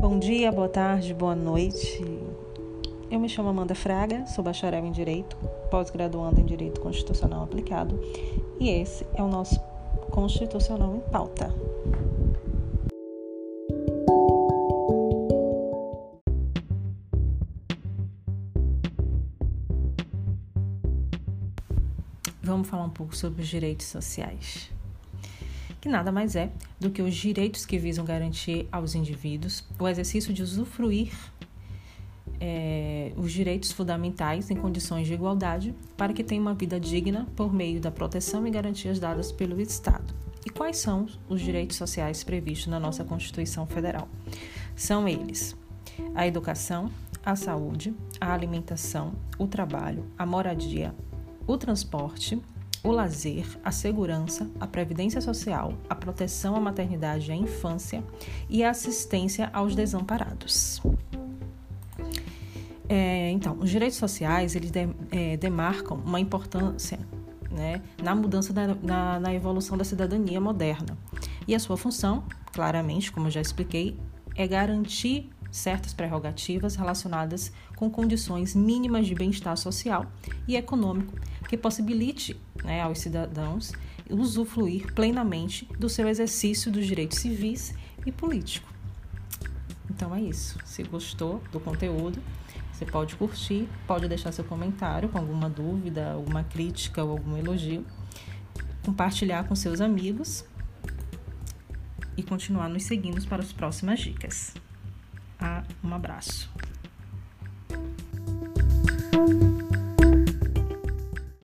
Bom dia, boa tarde, boa noite. Eu me chamo Amanda Fraga, sou bacharel em Direito, pós-graduando em Direito Constitucional Aplicado, e esse é o nosso Constitucional em Pauta. Vamos falar um pouco sobre os direitos sociais que nada mais é do que os direitos que visam garantir aos indivíduos o exercício de usufruir é, os direitos fundamentais em condições de igualdade para que tenham uma vida digna por meio da proteção e garantias dadas pelo Estado. E quais são os direitos sociais previstos na nossa Constituição Federal? São eles: a educação, a saúde, a alimentação, o trabalho, a moradia, o transporte, o lazer, a segurança, a previdência social, a proteção à maternidade e à infância e a assistência aos desamparados. É, então, os direitos sociais eles de, é, demarcam uma importância né, na mudança da, na, na evolução da cidadania moderna. E a sua função, claramente, como eu já expliquei, é garantir certas prerrogativas relacionadas com condições mínimas de bem-estar social e econômico que possibilite né, aos cidadãos usufruir plenamente do seu exercício dos direitos civis e políticos. Então é isso. Se gostou do conteúdo, você pode curtir, pode deixar seu comentário com alguma dúvida, alguma crítica ou algum elogio, compartilhar com seus amigos e continuar nos seguindo para as próximas dicas. Ah, um abraço.